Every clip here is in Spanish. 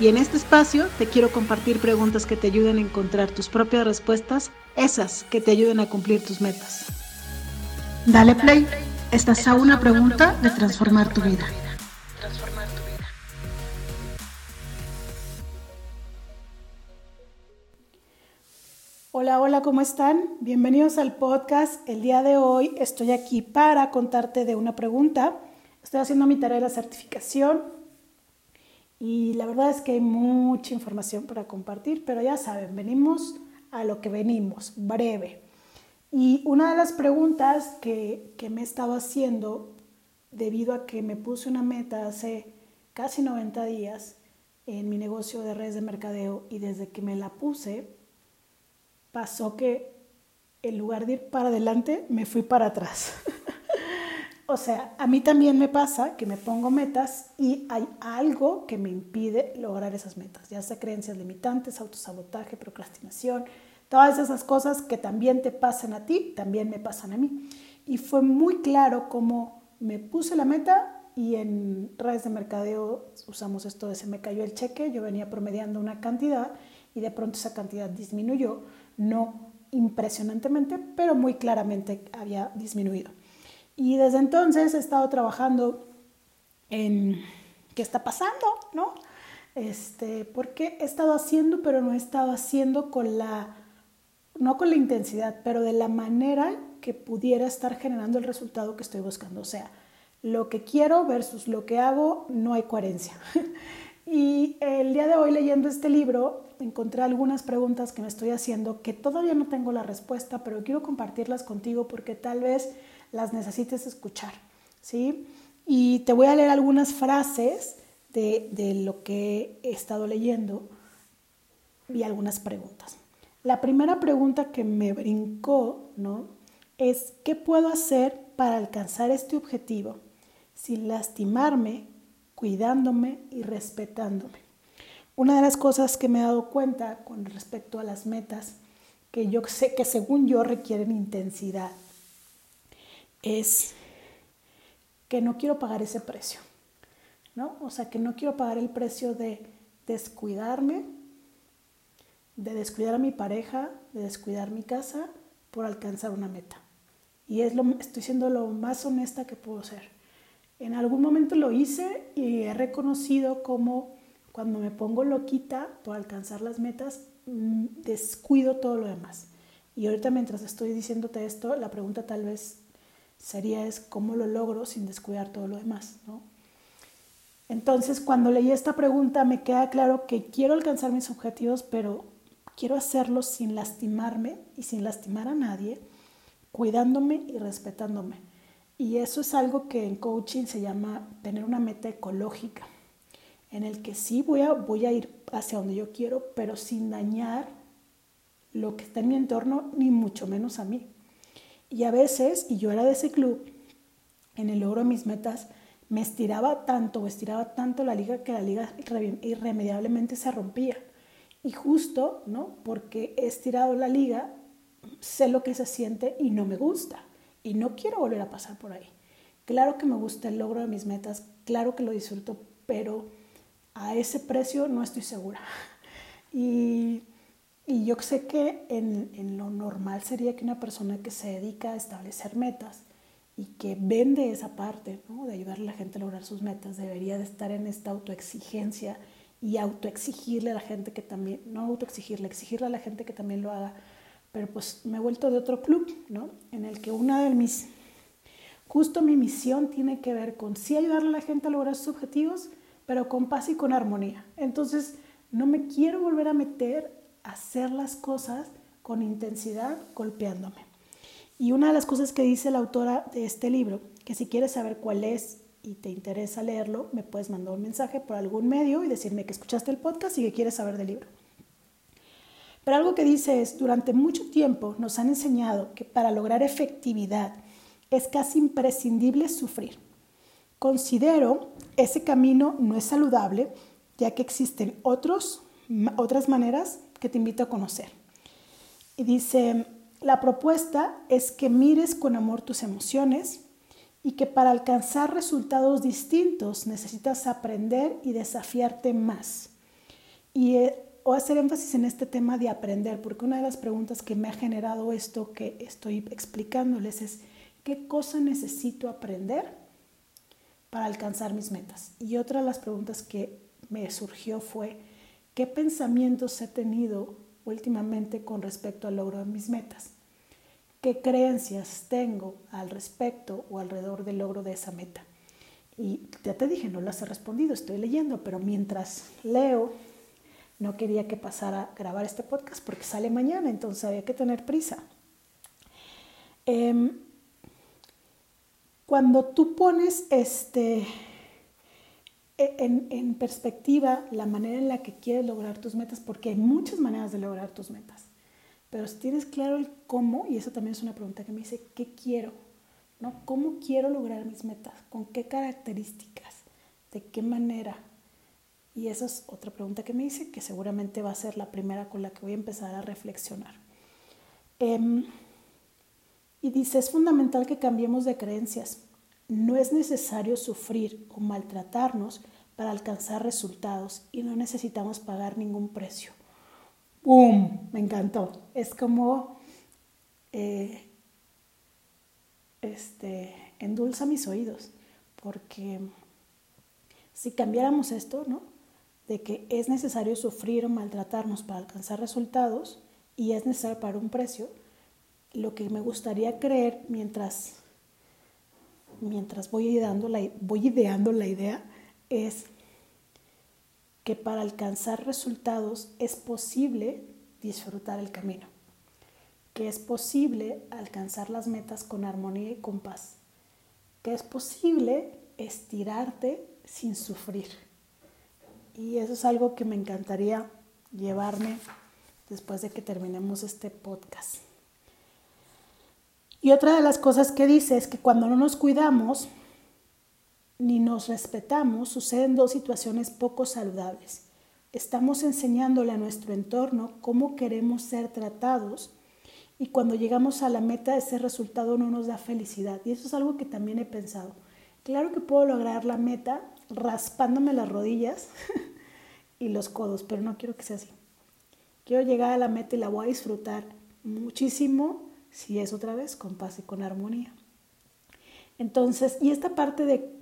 Y en este espacio te quiero compartir preguntas que te ayuden a encontrar tus propias respuestas, esas que te ayuden a cumplir tus metas. Dale play, estás a una pregunta de transformar tu vida. Hola, hola, ¿cómo están? Bienvenidos al podcast. El día de hoy estoy aquí para contarte de una pregunta. Estoy haciendo mi tarea de la certificación y la verdad es que hay mucha información para compartir, pero ya saben, venimos a lo que venimos, breve. Y una de las preguntas que, que me he estado haciendo, debido a que me puse una meta hace casi 90 días en mi negocio de redes de mercadeo y desde que me la puse, pasó que en lugar de ir para adelante, me fui para atrás. o sea, a mí también me pasa que me pongo metas y hay algo que me impide lograr esas metas, ya sea creencias limitantes, autosabotaje, procrastinación, todas esas cosas que también te pasan a ti, también me pasan a mí. Y fue muy claro cómo me puse la meta y en redes de mercadeo usamos esto de se me cayó el cheque, yo venía promediando una cantidad y de pronto esa cantidad disminuyó, no impresionantemente, pero muy claramente había disminuido. Y desde entonces he estado trabajando en qué está pasando, ¿no? Este, porque he estado haciendo, pero no he estado haciendo con la, no con la intensidad, pero de la manera que pudiera estar generando el resultado que estoy buscando. O sea, lo que quiero versus lo que hago, no hay coherencia. y el día de hoy leyendo este libro, encontré algunas preguntas que me estoy haciendo que todavía no tengo la respuesta, pero quiero compartirlas contigo porque tal vez las necesites escuchar, ¿sí? Y te voy a leer algunas frases de, de lo que he estado leyendo y algunas preguntas. La primera pregunta que me brincó, ¿no? Es, ¿qué puedo hacer para alcanzar este objetivo sin lastimarme, cuidándome y respetándome? Una de las cosas que me he dado cuenta con respecto a las metas, que yo sé que según yo requieren intensidad, es que no quiero pagar ese precio, ¿no? O sea, que no quiero pagar el precio de descuidarme, de descuidar a mi pareja, de descuidar mi casa por alcanzar una meta. Y es lo, estoy siendo lo más honesta que puedo ser. En algún momento lo hice y he reconocido como cuando me pongo loquita por alcanzar las metas, mm, descuido todo lo demás. Y ahorita mientras estoy diciéndote esto, la pregunta tal vez sería es cómo lo logro sin descuidar todo lo demás, ¿no? Entonces, cuando leí esta pregunta me queda claro que quiero alcanzar mis objetivos, pero quiero hacerlo sin lastimarme y sin lastimar a nadie, cuidándome y respetándome. Y eso es algo que en coaching se llama tener una meta ecológica, en el que sí voy a, voy a ir hacia donde yo quiero, pero sin dañar lo que está en mi entorno, ni mucho menos a mí. Y a veces, y yo era de ese club, en el logro de mis metas, me estiraba tanto o estiraba tanto la liga que la liga irremediablemente se rompía. Y justo, ¿no? Porque he estirado la liga, sé lo que se siente y no me gusta. Y no quiero volver a pasar por ahí. Claro que me gusta el logro de mis metas, claro que lo disfruto, pero a ese precio no estoy segura. Y y yo sé que en, lo normal sería que una persona que se dedica a establecer metas y que vende esa parte, de ayudar a la gente a lograr sus metas, debería de estar en esta autoexigencia y autoexigirle a la gente que también, no autoexigirle, exigirle a la gente que también lo haga. Pero pues me he vuelto de otro club, ¿no? En el que una de mis, justo mi misión tiene que ver con sí ayudarle a la gente a lograr sus objetivos, pero con paz y con armonía. Entonces, no me quiero volver a meter hacer las cosas con intensidad golpeándome. Y una de las cosas que dice la autora de este libro, que si quieres saber cuál es y te interesa leerlo, me puedes mandar un mensaje por algún medio y decirme que escuchaste el podcast y que quieres saber del libro. Pero algo que dice es, durante mucho tiempo nos han enseñado que para lograr efectividad es casi imprescindible sufrir. Considero ese camino no es saludable, ya que existen otros, otras maneras que te invito a conocer. Y dice, la propuesta es que mires con amor tus emociones y que para alcanzar resultados distintos necesitas aprender y desafiarte más. Y eh, o hacer énfasis en este tema de aprender, porque una de las preguntas que me ha generado esto que estoy explicándoles es, ¿qué cosa necesito aprender para alcanzar mis metas? Y otra de las preguntas que me surgió fue, ¿qué pensamientos he tenido últimamente con respecto al logro de mis metas? qué creencias tengo al respecto o alrededor del logro de esa meta. Y ya te dije, no las he respondido, estoy leyendo, pero mientras leo, no quería que pasara a grabar este podcast porque sale mañana, entonces había que tener prisa. Em, cuando tú pones este, en, en perspectiva la manera en la que quieres lograr tus metas, porque hay muchas maneras de lograr tus metas. Pero si tienes claro el cómo, y eso también es una pregunta que me dice, ¿qué quiero? ¿No? ¿Cómo quiero lograr mis metas? ¿Con qué características? ¿De qué manera? Y esa es otra pregunta que me hice, que seguramente va a ser la primera con la que voy a empezar a reflexionar. Em, y dice, es fundamental que cambiemos de creencias. No es necesario sufrir o maltratarnos para alcanzar resultados y no necesitamos pagar ningún precio. ¡Bum! Me encantó. Es como, eh, este, endulza mis oídos, porque si cambiáramos esto, ¿no? De que es necesario sufrir o maltratarnos para alcanzar resultados y es necesario pagar un precio, lo que me gustaría creer mientras, mientras voy, ideando la, voy ideando la idea es que para alcanzar resultados es posible disfrutar el camino, que es posible alcanzar las metas con armonía y con paz, que es posible estirarte sin sufrir. Y eso es algo que me encantaría llevarme después de que terminemos este podcast. Y otra de las cosas que dice es que cuando no nos cuidamos, ni nos respetamos, suceden dos situaciones poco saludables. Estamos enseñándole a nuestro entorno cómo queremos ser tratados y cuando llegamos a la meta ese resultado no nos da felicidad. Y eso es algo que también he pensado. Claro que puedo lograr la meta raspándome las rodillas y los codos, pero no quiero que sea así. Quiero llegar a la meta y la voy a disfrutar muchísimo si es otra vez con paz y con armonía. Entonces, y esta parte de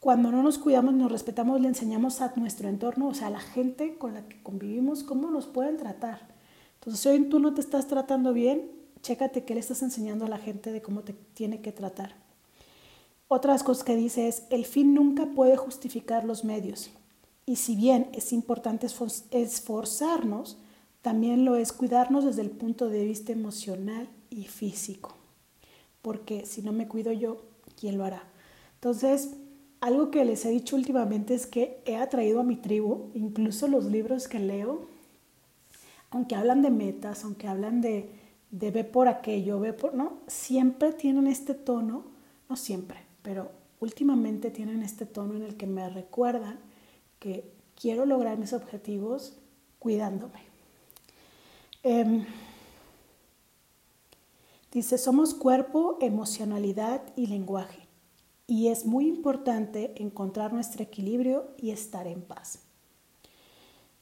cuando no nos cuidamos, nos respetamos, le enseñamos a nuestro entorno, o sea, a la gente con la que convivimos, cómo nos pueden tratar. Entonces, si hoy tú no te estás tratando bien, chécate qué le estás enseñando a la gente de cómo te tiene que tratar. Otras cosas que dice es, el fin nunca puede justificar los medios. Y si bien es importante esforzarnos, también lo es cuidarnos desde el punto de vista emocional y físico. Porque si no me cuido yo, ¿quién lo hará? Entonces, algo que les he dicho últimamente es que he atraído a mi tribu, incluso los libros que leo, aunque hablan de metas, aunque hablan de, de ve por aquello, ve por, ¿no? Siempre tienen este tono, no siempre, pero últimamente tienen este tono en el que me recuerdan que quiero lograr mis objetivos cuidándome. Em, dice, somos cuerpo, emocionalidad y lenguaje y es muy importante encontrar nuestro equilibrio y estar en paz.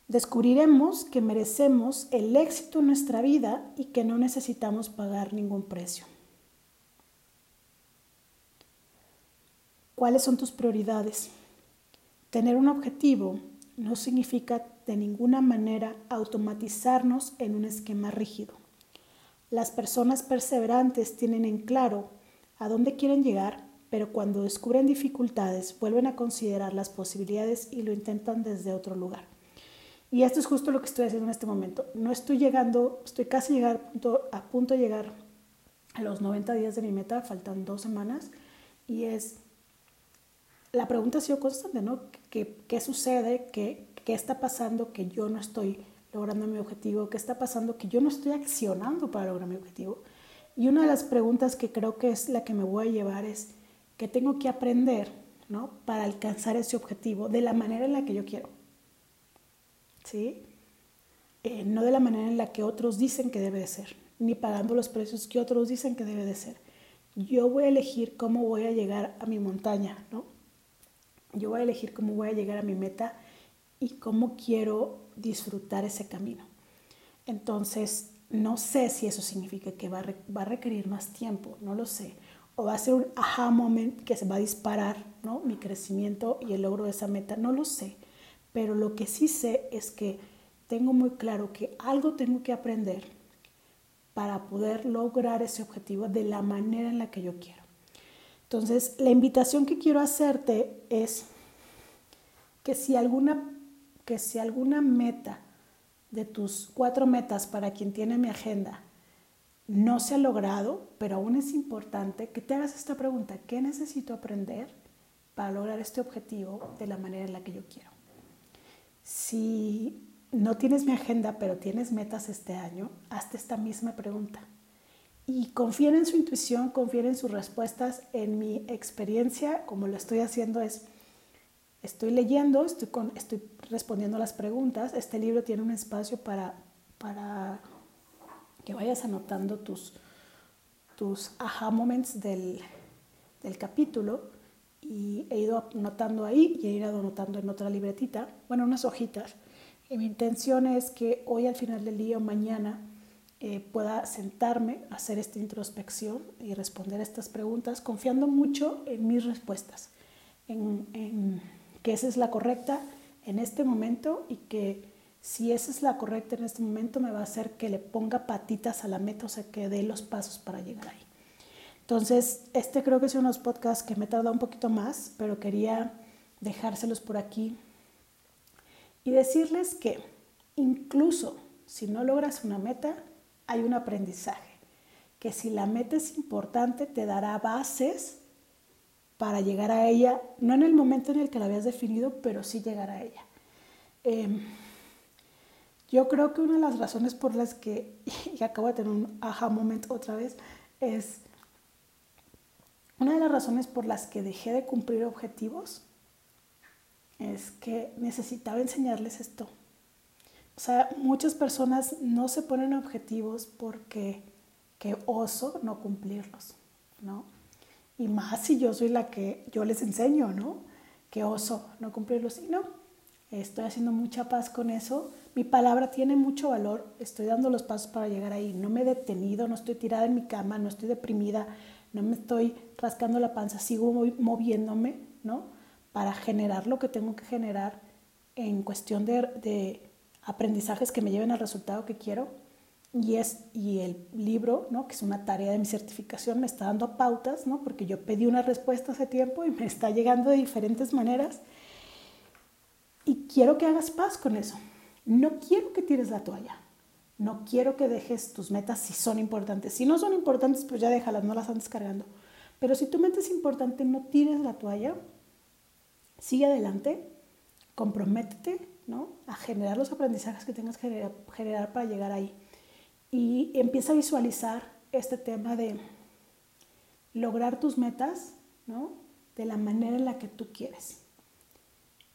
Descubriremos que merecemos el éxito en nuestra vida y que no necesitamos pagar ningún precio. ¿Cuáles son tus prioridades? Tener un objetivo no significa de ninguna manera automatizarnos en un esquema rígido. Las personas perseverantes tienen en claro a dónde quieren llegar pero cuando descubren dificultades vuelven a considerar las posibilidades y lo intentan desde otro lugar. Y esto es justo lo que estoy haciendo en este momento. No estoy llegando, estoy casi llegar, a punto de llegar a los 90 días de mi meta, faltan dos semanas, y es, la pregunta ha sido constante, ¿no? ¿Qué, qué sucede? ¿Qué, ¿Qué está pasando que yo no estoy logrando mi objetivo? ¿Qué está pasando que yo no estoy accionando para lograr mi objetivo? Y una de las preguntas que creo que es la que me voy a llevar es, ¿qué tengo que aprender ¿no? para alcanzar ese objetivo de la manera en la que yo quiero? ¿Sí? Eh, no de la manera en la que otros dicen que debe de ser, ni pagando los precios que otros dicen que debe de ser. Yo voy a elegir cómo voy a llegar a mi montaña, ¿no? Yo voy a elegir cómo voy a llegar a mi meta y cómo quiero disfrutar ese camino. Entonces, no sé si eso significa que va a, requerir más tiempo, no lo sé. O va a ser un aha moment que se va a disparar, ¿no? Mi crecimiento y el logro de esa meta, no lo sé. Pero lo que sí sé es que tengo muy claro que algo tengo que aprender para poder lograr ese objetivo de la manera en la que yo quiero. Entonces, la invitación que quiero hacerte es que si alguna, que si alguna meta de tus cuatro metas para quien tiene mi agenda no se ha logrado, pero aún es importante que te hagas esta pregunta, ¿qué necesito aprender para lograr este objetivo de la manera en la que yo quiero? Si no tienes mi agenda, pero tienes metas este año, hazte esta misma pregunta. Y confíen en su intuición, confíen en sus respuestas. En mi experiencia, como lo estoy haciendo, es, estoy leyendo, estoy, con, estoy respondiendo las preguntas. Este libro tiene un espacio para, para que vayas anotando tus, tus aha moments del, del capítulo. Y he ido anotando ahí y he ido anotando en otra libretita, bueno, unas hojitas y mi intención es que hoy al final del día o mañana eh, pueda sentarme, hacer esta introspección y responder estas preguntas confiando mucho en mis respuestas, en, que esa es la correcta en este momento y que si esa es la correcta en este momento me va a hacer que le ponga patitas a la meta, o sea, que dé los pasos para llegar ahí. Entonces, este creo que es unos podcasts que me tarda un poquito más, pero quería dejárselos por aquí y decirles que incluso si no logras una meta, hay un aprendizaje, que si la meta es importante te dará bases para llegar a ella, no en el momento en el que la habías definido, pero sí llegar a ella. Em, yo creo que una de las razones por las que, y acabo de tener un aha moment otra vez, es una de las razones por las que dejé de cumplir objetivos es que necesitaba enseñarles esto. O sea, muchas personas no se ponen objetivos porque qué oso no cumplirlos, ¿no? Y más si yo soy la que yo les enseño, ¿no? Qué oso no cumplirlos. Y no, estoy haciendo mucha paz con eso. Mi palabra tiene mucho valor. Estoy dando los pasos para llegar ahí. No me he detenido, no estoy tirada en mi cama, no estoy deprimida, no me estoy rascando la panza, sigo moviéndome, ¿no? para generar lo que tengo que generar en cuestión de, aprendizajes que me lleven al resultado que quiero. Y, es, y el libro, ¿no? que es una tarea de mi certificación, me está dando pautas, ¿no? porque yo pedí una respuesta hace tiempo y me está llegando de diferentes maneras. Y quiero que hagas paz con eso. No quiero que tires la toalla. No quiero que dejes tus metas si son importantes. Si no son importantes, pues ya déjalas, no las andes cargando. Pero si tu meta es importante, no tires la toalla sigue adelante, comprométete ¿no? a generar los aprendizajes que tengas que generar, para llegar ahí. Y empieza a visualizar este tema de lograr tus metas ¿no? de la manera en la que tú quieres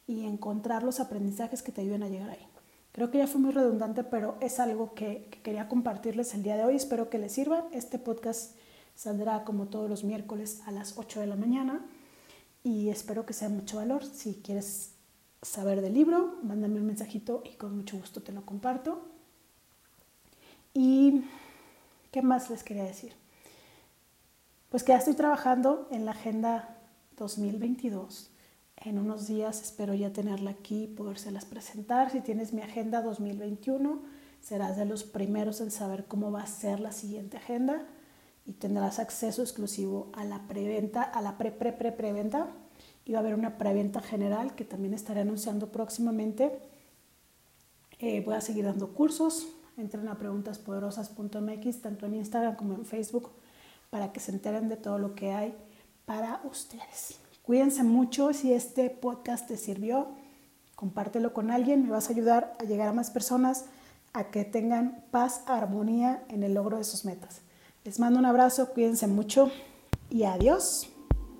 y encontrar los aprendizajes que te ayuden a llegar ahí. Creo que ya fue muy redundante, pero es algo que, que, quería compartirles el día de hoy. Espero que les sirva. Este podcast saldrá como todos los miércoles a las 8 de la mañana y espero que sea mucho valor. Si quieres saber del libro, mándame un mensajito y con mucho gusto te lo comparto. ¿Y qué más les quería decir? Pues que ya estoy trabajando en la agenda 2022. En unos días espero ya tenerla aquí y podérselas presentar. Si tienes mi agenda 2021, serás de los primeros en saber cómo va a ser la siguiente agenda y tendrás acceso exclusivo a la preventa, a la pre pre pre preventa y va a haber una preventa general que también estaré anunciando próximamente. Eh, voy a seguir dando cursos, entren a preguntaspoderosas.mx tanto en Instagram como en Facebook para que se enteren de todo lo que hay para ustedes. Cuídense mucho, si este podcast te sirvió, compártelo con alguien, me vas a ayudar a llegar a más personas a que tengan paz, armonía en el logro de sus metas. Les mando un abrazo, cuídense mucho y adiós.